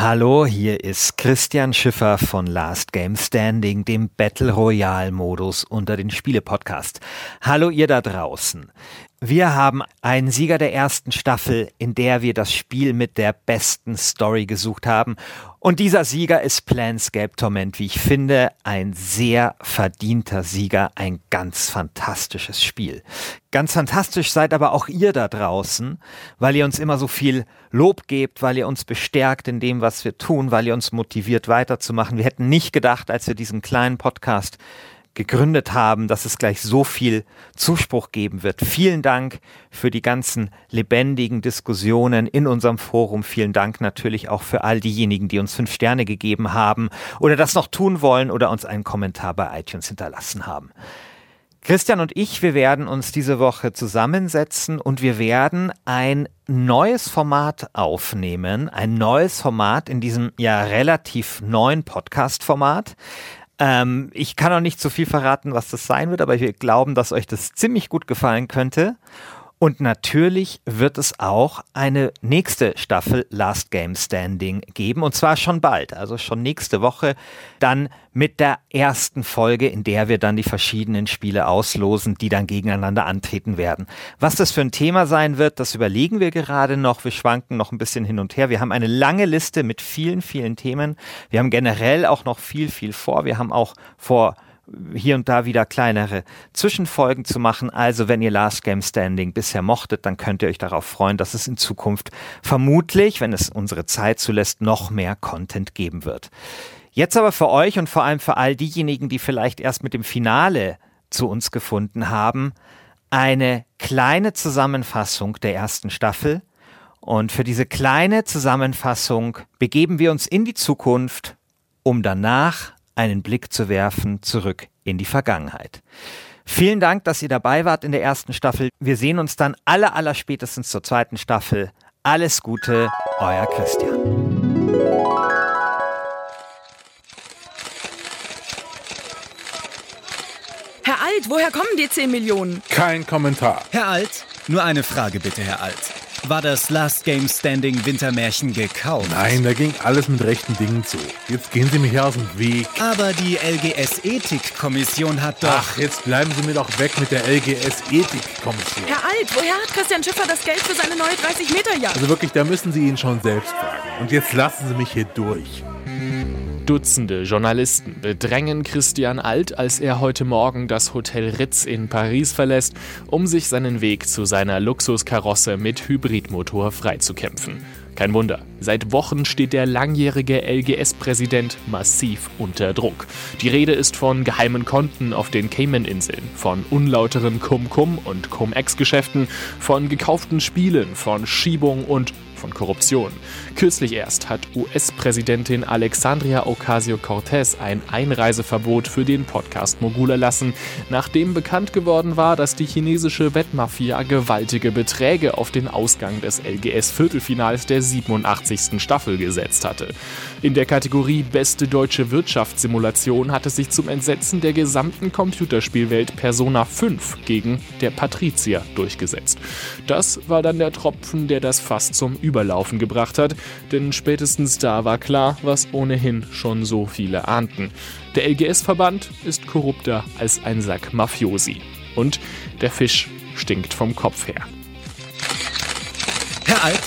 Hallo, hier ist Christian Schiffer von Last Game Standing, dem Battle Royale Modus unter den Spiele Podcast. Hallo ihr da draußen. Wir haben einen Sieger der ersten Staffel, in der wir das Spiel mit der besten Story gesucht haben. Und dieser Sieger ist Planscape Torment, wie ich finde, ein sehr verdienter Sieger, ein ganz fantastisches Spiel. Ganz fantastisch seid aber auch ihr da draußen, weil ihr uns immer so viel Lob gebt, weil ihr uns bestärkt in dem, was wir tun, weil ihr uns motiviert weiterzumachen. Wir hätten nicht gedacht, als wir diesen kleinen Podcast gegründet haben, dass es gleich so viel Zuspruch geben wird. Vielen Dank für die ganzen lebendigen Diskussionen in unserem Forum. Vielen Dank natürlich auch für all diejenigen, die uns fünf Sterne gegeben haben oder das noch tun wollen oder uns einen Kommentar bei iTunes hinterlassen haben. Christian und ich, wir werden uns diese Woche zusammensetzen und wir werden ein neues Format aufnehmen, ein neues Format in diesem ja relativ neuen Podcast-Format. Ähm, ich kann noch nicht so viel verraten, was das sein wird, aber wir glauben, dass euch das ziemlich gut gefallen könnte. Und natürlich wird es auch eine nächste Staffel Last Game Standing geben und zwar schon bald, also schon nächste Woche, dann mit der ersten Folge, in der wir dann die verschiedenen Spiele auslosen, die dann gegeneinander antreten werden. Was das für ein Thema sein wird, das überlegen wir gerade noch. Wir schwanken noch ein bisschen hin und her. Wir haben eine lange Liste mit vielen, vielen Themen. Wir haben generell auch noch viel, viel vor. Wir haben auch vor hier und da wieder kleinere Zwischenfolgen zu machen. Also wenn ihr Last Game Standing bisher mochtet, dann könnt ihr euch darauf freuen, dass es in Zukunft vermutlich, wenn es unsere Zeit zulässt, noch mehr Content geben wird. Jetzt aber für euch und vor allem für all diejenigen, die vielleicht erst mit dem Finale zu uns gefunden haben, eine kleine Zusammenfassung der ersten Staffel. Und für diese kleine Zusammenfassung begeben wir uns in die Zukunft, um danach einen Blick zu werfen zurück in die Vergangenheit. Vielen Dank, dass ihr dabei wart in der ersten Staffel. Wir sehen uns dann alle, aller spätestens zur zweiten Staffel. Alles Gute, euer Christian. Herr Alt, woher kommen die 10 Millionen? Kein Kommentar. Herr Alt, nur eine Frage bitte, Herr Alt. War das Last Game Standing Wintermärchen gekauft? Nein, da ging alles mit rechten Dingen zu. Jetzt gehen Sie mir hier aus dem Weg. Aber die LGS Ethikkommission hat doch. Ach, jetzt bleiben Sie mir doch weg mit der LGS Ethikkommission. Herr Alt, woher hat Christian Schiffer das Geld für seine neue 30-Meter-Jagd? Also wirklich, da müssen Sie ihn schon selbst fragen. Und jetzt lassen Sie mich hier durch. Dutzende Journalisten bedrängen Christian Alt, als er heute Morgen das Hotel Ritz in Paris verlässt, um sich seinen Weg zu seiner Luxuskarosse mit Hybridmotor freizukämpfen. Kein Wunder, seit Wochen steht der langjährige LGS-Präsident massiv unter Druck. Die Rede ist von geheimen Konten auf den Cayman-Inseln, von unlauteren Cum-Cum und Cum-Ex-Geschäften, von gekauften Spielen, von Schiebung und von Korruption. Kürzlich erst hat US-Präsidentin Alexandria Ocasio-Cortez ein Einreiseverbot für den Podcast Mogul erlassen, nachdem bekannt geworden war, dass die chinesische Wettmafia gewaltige Beträge auf den Ausgang des LGS-Viertelfinals der 87. Staffel gesetzt hatte. In der Kategorie Beste deutsche Wirtschaftssimulation hat es sich zum Entsetzen der gesamten Computerspielwelt Persona 5 gegen der Patrizier durchgesetzt. Das war dann der Tropfen, der das Fass zum Überlaufen gebracht hat, denn spätestens da war klar, was ohnehin schon so viele ahnten. Der LGS-Verband ist korrupter als ein Sack Mafiosi. Und der Fisch stinkt vom Kopf her. Herr Alt,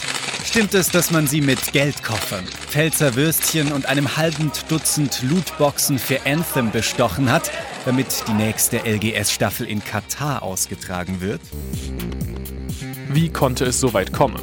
stimmt es, dass man sie mit Geldkoffern, Pfälzer Würstchen und einem halben Dutzend Lootboxen für Anthem bestochen hat, damit die nächste LGS-Staffel in Katar ausgetragen wird? Wie konnte es so weit kommen?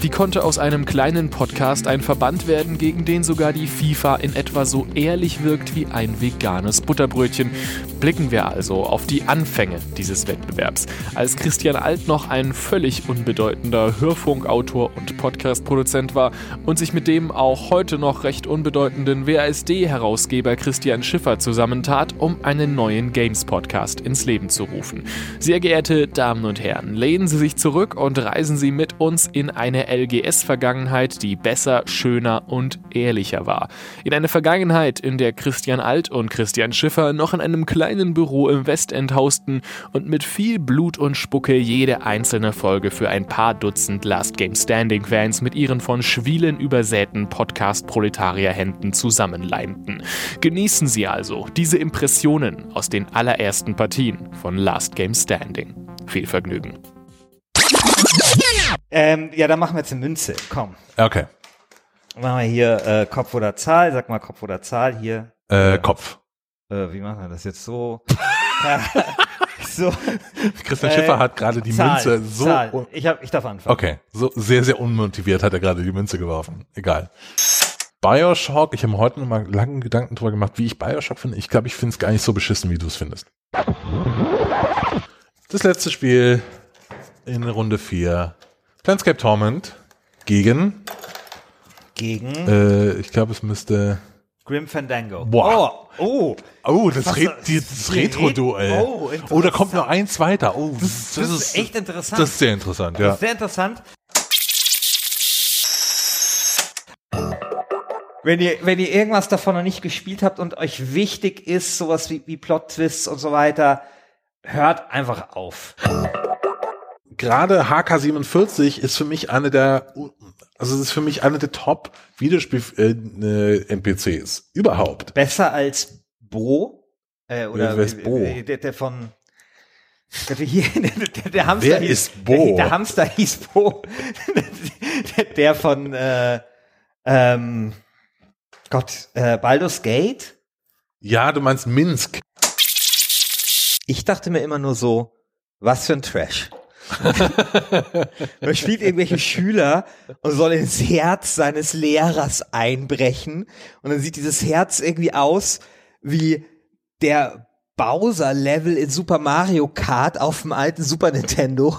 Wie konnte aus einem kleinen Podcast ein Verband werden, gegen den sogar die FIFA in etwa so ehrlich wirkt wie ein veganes Butterbrötchen? Blicken wir also auf die Anfänge dieses Wettbewerbs. Als Christian Alt noch ein völlig unbedeutender Hörfunkautor und Podcastproduzent war und sich mit dem auch heute noch recht unbedeutenden WASD-Herausgeber Christian Schiffer zusammentat, um einen neuen Games-Podcast ins Leben zu rufen. Sehr geehrte Damen und Herren, lehnen Sie sich zurück und reisen Sie mit uns in eine LGS-Vergangenheit, die besser, schöner und ehrlicher war. In eine Vergangenheit, in der Christian Alt und Christian Schiffer noch in einem kleinen Büro im Westend hausten und mit viel Blut und Spucke jede einzelne Folge für ein paar Dutzend Last Game Standing-Fans mit ihren von Schwielen übersäten Podcast-Proletarier-Händen zusammenleimten. Genießen Sie also diese Impressionen aus den allerersten Partien von Last Game Standing. Viel Vergnügen. Ähm, ja, dann machen wir jetzt eine Münze. Komm. Okay. Machen wir hier äh, Kopf oder Zahl. Sag mal Kopf oder Zahl hier. Äh, Kopf. Äh, wie machen wir das jetzt so? so. Christian Äh, Schiffer hat gerade die Zahl, Münze so. Zahl. Ich, hab, ich darf anfangen. Okay, so sehr, sehr unmotiviert hat er gerade die Münze geworfen. Egal. Bioshock, ich habe mir heute noch mal langen Gedanken drüber gemacht, wie ich Bioshock finde. Ich glaube, ich finde es gar nicht so beschissen, wie du es findest. Das letzte Spiel in Runde 4. Planescape Torment gegen, Gegen äh, ich glaube, es müsste. Grim Fandango. Boah. Oh, oh. Oh, das, Re das- das Retro-Duell. Oh, Oh, da kommt noch eins weiter. Oh, das, Das ist echt interessant. Das ist sehr interessant, ja. Sehr interessant. Wenn ihr, wenn ihr irgendwas davon noch nicht gespielt habt und euch wichtig ist, sowas wie, wie Plot-Twists und so weiter, hört einfach auf. Gerade HK47 ist für mich eine der, also es ist für mich eine der Top Videospiel-NPCs überhaupt. Besser als Bo. Äh, oder Wer ist Bo? äh, Der, der von der, hier, der, der Hamster Wer hieß, ist Bo? Der, der Hamster hieß Bo. der, der von äh, ähm, Gott, äh, Baldur's Gate. Ja, du meinst Minsk. Ich dachte mir immer nur so, was für ein Trash. Man spielt irgendwelche Schüler und soll ins Herz seines Lehrers einbrechen. Und dann sieht dieses Herz irgendwie aus wie der Bowser-Level in Super Mario Kart auf dem alten Super Nintendo.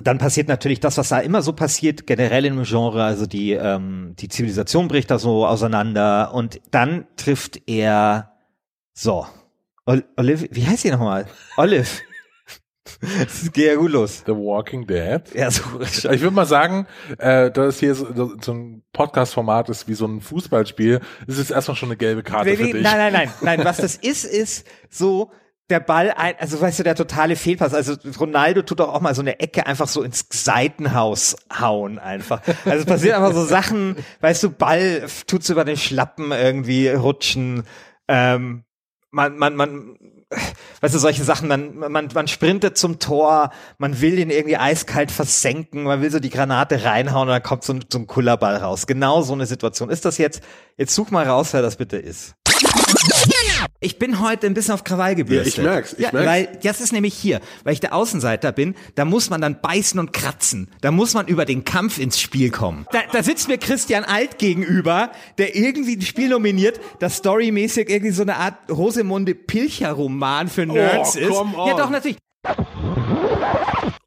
Dann passiert natürlich das, was da immer so passiert, generell im Genre, also die, ähm, die Zivilisation bricht da so auseinander und dann trifft er so. Ol Olive, wie heißt sie nochmal? Olive. Das geht ja gut los. The Walking Dead. Ja, so. Ich würde mal sagen, äh, da es hier so, so ein Podcast-Format ist wie so ein Fußballspiel, ist es erstmal schon eine gelbe Karte Nee, für dich. nein, nein, nein, nein. Was das ist, ist so der Ball, ein, also weißt du, der totale Fehlpass. Also Ronaldo tut doch auch mal so eine Ecke einfach so ins Seitenhaus hauen einfach. Also es passieren einfach so Sachen, weißt du, Ball tut's über den Schlappen irgendwie rutschen. Ähm, man, man, man, weißt du, solche Sachen, man, man, man sprintet zum Tor, man will ihn irgendwie eiskalt versenken, man will so die Granate reinhauen und dann kommt so ein, so ein Kullerball raus. Genau so eine Situation. Ist das jetzt, jetzt such mal raus, wer das bitte ist. Ich bin heute ein bisschen auf Krawall gebürstet. Ja, ich merk's, ich ja, merk's. Weil das ist nämlich hier, weil ich der Außenseiter bin, da muss man dann beißen und kratzen. Da muss man über den Kampf ins Spiel kommen. Da, da sitzt mir Christian Alt gegenüber, der irgendwie ein Spiel nominiert, das storymäßig irgendwie so eine Art Rosemunde Pilcher-Roman für Nerds ist. come Ja, doch, natürlich.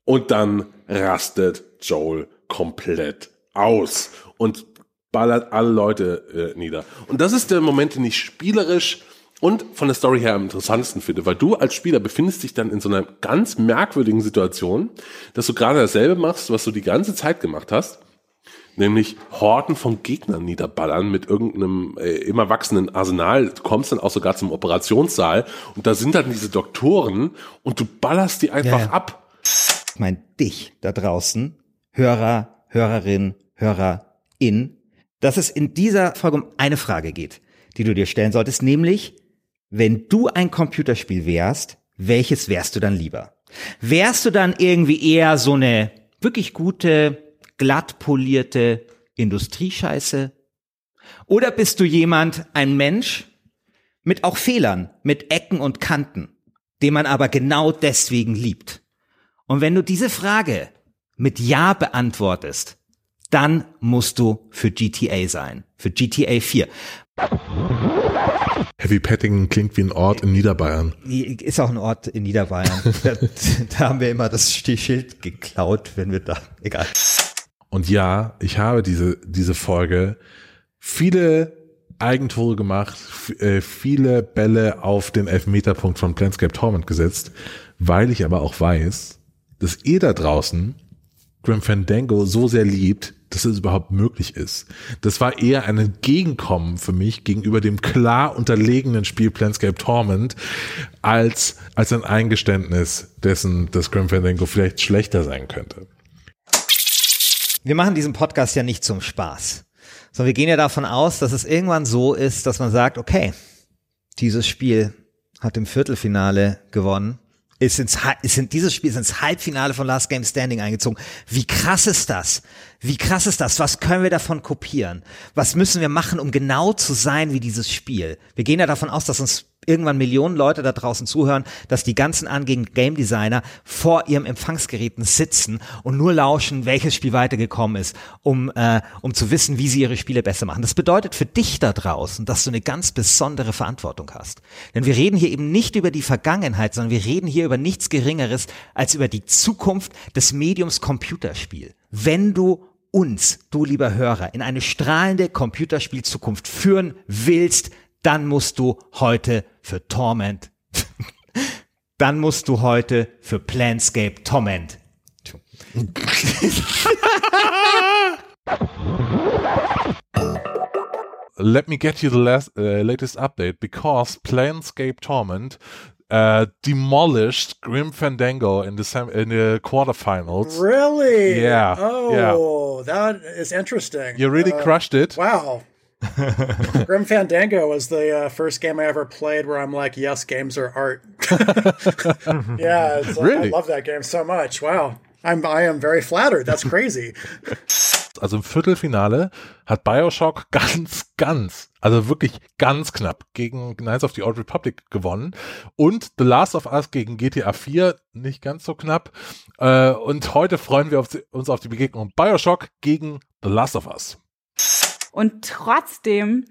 Und dann rastet Joel komplett aus und ballert alle Leute äh, nieder. Und das ist der Moment, den ich spielerisch und von der Story her am interessantesten finde, weil du als Spieler befindest dich dann in so einer ganz merkwürdigen Situation, dass du gerade dasselbe machst, was du die ganze Zeit gemacht hast, nämlich Horden von Gegnern niederballern mit irgendeinem äh, immer wachsenden Arsenal. Du kommst dann auch sogar zum Operationssaal und da sind dann diese Doktoren und du ballerst die einfach Ja, ja. ab. Ich meine dich da draußen, Hörer, Hörerin, Hörerin, dass es in dieser Folge um eine Frage geht, die du dir stellen solltest, nämlich, wenn du ein Computerspiel wärst, welches wärst du dann lieber? Wärst du dann irgendwie eher so eine wirklich gute, glatt polierte Industriescheiße? Oder bist du jemand, ein Mensch mit auch Fehlern, mit Ecken und Kanten, den man aber genau deswegen liebt? Und wenn du diese Frage mit Ja beantwortest, dann musst du für GTA sein, für GTA 4. Heavy Petting klingt wie ein Ort in Niederbayern. Ist auch ein Ort in Niederbayern. da, da haben wir immer das Schild geklaut, wenn wir da, egal. Und ja, ich habe diese, diese Folge viele Eigentore gemacht, äh, viele Bälle auf den Elfmeterpunkt von Planscape Torment gesetzt, weil ich aber auch weiß, dass ihr da draußen Grim Fandango so sehr liebt, dass es überhaupt möglich ist. Das war eher ein Entgegenkommen für mich gegenüber dem klar unterlegenen Spiel Planscape Torment als, als ein Eingeständnis dessen, dass Grim Fandango vielleicht schlechter sein könnte. Wir machen diesen Podcast ja nicht zum Spaß, sondern wir gehen ja davon aus, dass es irgendwann so ist, dass man sagt, okay, dieses Spiel hat im Viertelfinale gewonnen ist ins, ist in dieses Spiel ist ins Halbfinale von Last Game Standing eingezogen. Wie krass ist das? Wie krass ist das? Was können wir davon kopieren? Was müssen wir machen, um genau zu sein wie dieses Spiel? Wir gehen ja davon aus, dass uns irgendwann Millionen Leute da draußen zuhören, dass die ganzen angehenden Game Designer vor ihrem Empfangsgeräten sitzen und nur lauschen, welches Spiel weitergekommen ist, um, äh, um zu wissen, wie sie ihre Spiele besser machen. Das bedeutet für dich da draußen, dass du eine ganz besondere Verantwortung hast. Denn wir reden hier eben nicht über die Vergangenheit, sondern wir reden hier über nichts Geringeres als über die Zukunft des Mediums Computerspiel. Wenn du uns, du lieber Hörer, in eine strahlende Computerspielzukunft führen willst, dann musst du heute für Torment, dann musst du heute für Planscape Torment. Let me get you the last, uh, latest update because Planscape Torment uh, demolished Grim Fandango in the sem- in the quarterfinals. Really? Yeah, Oh, that is interesting. You really Uh, crushed it. Wow. Grim Fandango was the uh, first game I ever played where I'm like, yes, games are art. yeah, it's, uh, I Really? love that game so much. Wow. I'm I am very flattered. That's crazy. Also im Viertelfinale hat Bioshock ganz, ganz, also wirklich ganz knapp gegen Knights of the Old Republic gewonnen und The Last of Us gegen GTA 4 nicht ganz so knapp. Äh, und heute freuen wir uns auf die Begegnung Bioshock gegen The Last of Us. Und trotzdem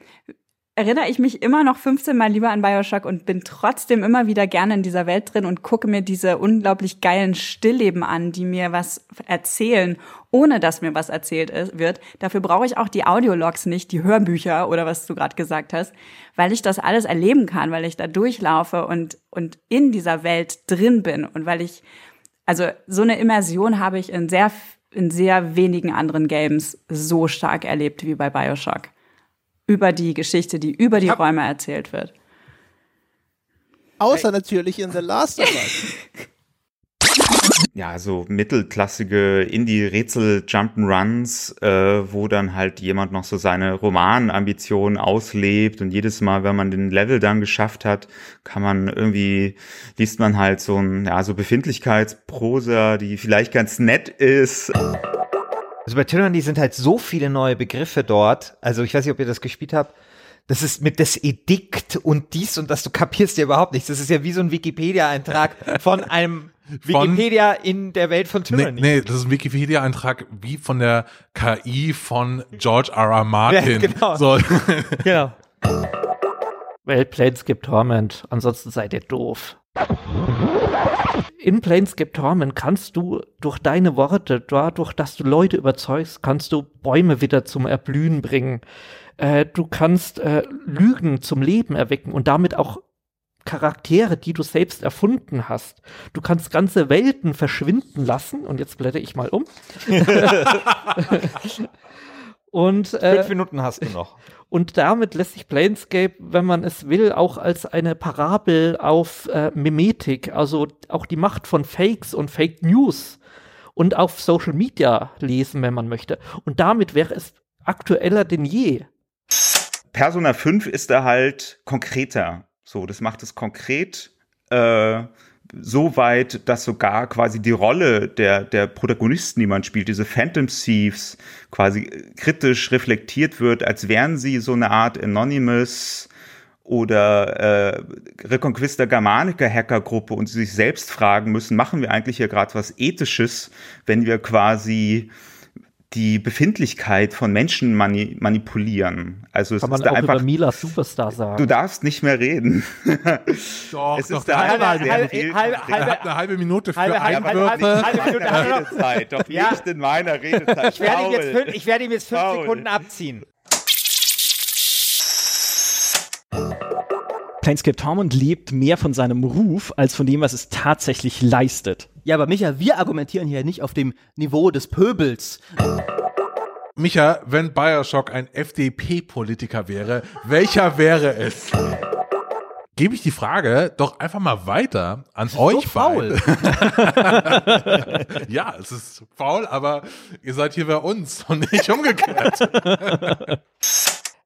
erinnere ich mich immer noch 15 Mal lieber an Bioshock und bin trotzdem immer wieder gerne in dieser Welt drin und gucke mir diese unglaublich geilen Stillleben an, die mir was erzählen, ohne dass mir was erzählt ist, wird. Dafür brauche ich auch die Audiologs nicht, die Hörbücher oder was du gerade gesagt hast, weil ich das alles erleben kann, weil ich da durchlaufe und, und in dieser Welt drin bin und weil ich, also so eine Immersion habe ich in sehr in sehr wenigen anderen Games so stark erlebt wie bei Bioshock. Über die Geschichte, die über die Räume erzählt wird. Außer natürlich in The Last of Us. ja, so mittelklassige Indie-Rätsel-Jump'n'Runs, äh, wo dann halt jemand noch so seine Romanambitionen auslebt und jedes Mal, wenn man den Level dann geschafft hat, kann man irgendwie, liest man halt so ein, ja, so Befindlichkeitsprosa, die vielleicht ganz nett ist. Also bei Tyranny sind halt so viele neue Begriffe dort. Also ich weiß nicht, ob ihr das gespielt habt. Das ist mit das Edikt und dies und das, du kapierst ja überhaupt nichts. Das ist ja wie so ein Wikipedia-Eintrag von einem Von- Wikipedia in der Welt von Nee, Tyranny. nee, das ist ein Wikipedia-Eintrag wie von der KI von George R. R. Martin. Ja, genau. So. Genau. Weil Planescape Torment, ansonsten seid ihr doof. In Planescape Torment kannst du durch deine Worte, dadurch, dass du Leute überzeugst, kannst du Bäume wieder zum Erblühen bringen. Äh, du kannst äh, Lügen zum Leben erwecken und damit auch Charaktere, die du selbst erfunden hast. Du kannst ganze Welten verschwinden lassen. Und jetzt blätter ich mal um. und äh, Fünf Minuten hast du noch. und damit lässt sich Planescape, wenn man es will, auch als eine Parabel auf äh, Mimetik, also auch die Macht von Fakes und Fake News und auf Social Media lesen, wenn man möchte. Und damit wäre es aktueller denn je. Persona 5 ist da halt konkreter. So, das macht es konkret, äh, so weit, dass sogar quasi die Rolle der, der Protagonisten, die man spielt, diese Phantom Thieves, quasi kritisch reflektiert wird, als wären sie so eine Art Anonymous oder äh, Reconquista Germanica Hackergruppe und sie sich selbst fragen müssen, machen wir eigentlich hier gerade was Ethisches, wenn wir quasi die Befindlichkeit von Menschen mani manipulieren. Also es Kann man ist da auch einfach über Mila Superstar sagen. Du darfst nicht mehr reden. Doch, es doch, ist da halbe- halbe- viel. halbe- hat eine halbe Minute für Halbe- halbe- Einwürfe. halbe- halbe- noch. Redezeit, doch Ja. nicht in meiner Redezeit. Ich werde ihm jetzt fünf, ich werde ihm jetzt fünf Paul. Sekunden abziehen. Planescape Tormund lebt mehr von seinem Ruf als von dem, was es tatsächlich leistet. Ja, aber Micha, wir argumentieren hier nicht auf dem Niveau des Pöbels. Micha, wenn Bioshock ein FDP-Politiker wäre, welcher wäre es? Gebe ich die Frage doch einfach mal weiter an euch faul. beide. ja, es ist faul, aber ihr seid hier bei uns und nicht umgekehrt.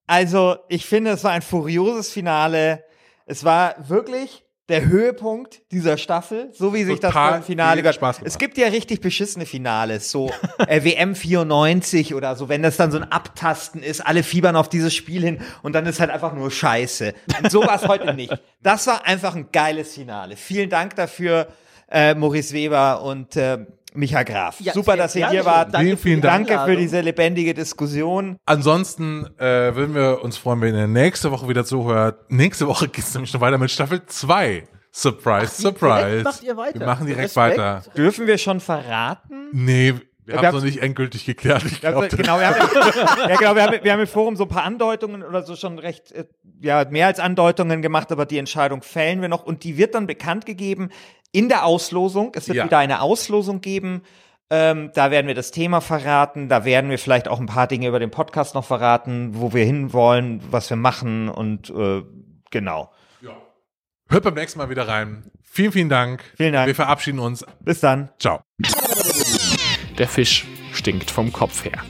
Also, ich finde, es war ein furioses Finale. Es war wirklich der Höhepunkt dieser Staffel, so wie sich das Total vor dem Finale gehört. Spaß gemacht. Es gibt ja richtig beschissene Finales, so äh, WM 94 oder so, wenn das dann so ein Abtasten ist, alle fiebern auf dieses Spiel hin und dann ist halt einfach nur Scheiße. Und so war es heute nicht. Das war einfach ein geiles Finale. Vielen Dank dafür, äh, Maurice Weber und äh, Micha Graf. Ja, Super, dass ihr hier wart. Danke Vielen, Dank. Danke für diese lebendige Diskussion. Ansonsten äh, würden wir uns freuen, wenn ihr nächste Woche wieder zuhört. Nächste Woche geht es nämlich schon weiter mit Staffel 2. Surprise, surprise. direkt macht ihr weiter. Wir machen direkt Respekt. weiter. Dürfen wir schon verraten? Nee, wir Wir haben es noch nicht endgültig geklärt. Ich Ja, glaub, genau, wir haben, ja, genau, wir haben, wir haben im Forum so ein paar Andeutungen oder so schon recht, äh, ja, mehr als Andeutungen gemacht, aber die Entscheidung fällen wir noch und die wird dann bekannt gegeben in der Auslosung. Es wird Ja. wieder eine Auslosung geben. Ähm, da werden wir das Thema verraten. Da werden wir vielleicht auch ein paar Dinge über den Podcast noch verraten, wo wir hinwollen, was wir machen und äh, genau. Hört beim nächsten Mal wieder rein. Vielen, vielen Dank. Vielen Dank. Wir verabschieden uns. Bis dann. Ciao. Der Fisch stinkt vom Kopf her.